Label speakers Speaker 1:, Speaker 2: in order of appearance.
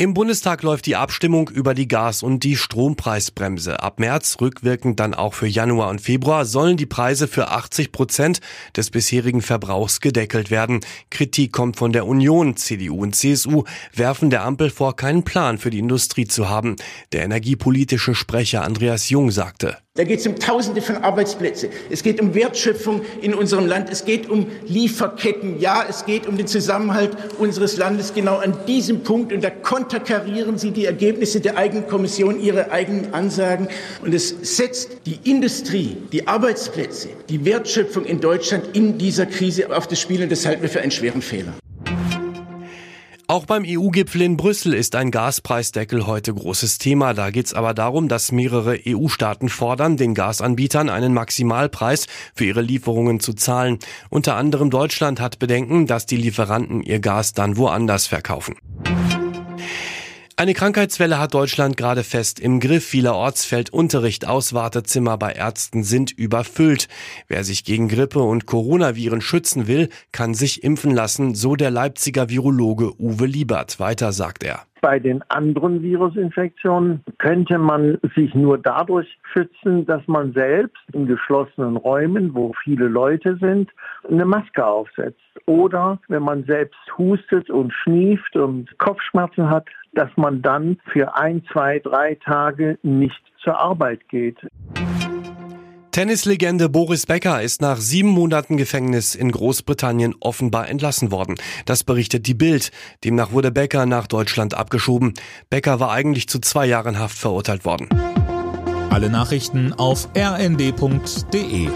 Speaker 1: Im Bundestag läuft die Abstimmung über die Gas- und die Strompreisbremse. Ab März, rückwirkend dann auch für Januar und Februar, sollen die Preise für 80 Prozent des bisherigen Verbrauchs gedeckelt werden. Kritik kommt von der Union. CDU und CSU werfen der Ampel vor, keinen Plan für die Industrie zu haben. Der energiepolitische Sprecher Andreas Jung sagte.
Speaker 2: Da geht es um Tausende von Arbeitsplätzen. Es geht um Wertschöpfung in unserem Land. Es geht um Lieferketten. Ja, es geht um den Zusammenhalt unseres Landes. Genau an diesem Punkt. Und da konterkarieren Sie die Ergebnisse der eigenen Kommission, Ihre eigenen Ansagen. Und es setzt die Industrie, die Arbeitsplätze, die Wertschöpfung in Deutschland in dieser Krise auf das Spiel. Und das halten wir für einen schweren Fehler.
Speaker 1: Auch beim EU-Gipfel in Brüssel ist ein Gaspreisdeckel heute großes Thema. Da geht es aber darum, dass mehrere EU-Staaten fordern, den Gasanbietern einen Maximalpreis für ihre Lieferungen zu zahlen. Unter anderem Deutschland hat Bedenken, dass die Lieferanten ihr Gas dann woanders verkaufen. Eine Krankheitswelle hat Deutschland gerade fest im Griff. Vielerorts fällt Unterricht aus. Wartezimmer bei Ärzten sind überfüllt. Wer sich gegen Grippe und Coronaviren schützen will, kann sich impfen lassen, so der Leipziger Virologe Uwe Liebert. Weiter sagt er.
Speaker 3: Bei den anderen Virusinfektionen könnte man sich nur dadurch schützen, dass man selbst in geschlossenen Räumen, wo viele Leute sind, eine Maske aufsetzt. Oder wenn man selbst hustet und schnieft und Kopfschmerzen hat, dass man dann für ein, zwei, drei Tage nicht zur Arbeit geht.
Speaker 1: Tennislegende Boris Becker ist nach sieben Monaten Gefängnis in Großbritannien offenbar entlassen worden. Das berichtet die Bild. Demnach wurde Becker nach Deutschland abgeschoben. Becker war eigentlich zu zwei Jahren Haft verurteilt worden.
Speaker 4: Alle Nachrichten auf rnd.de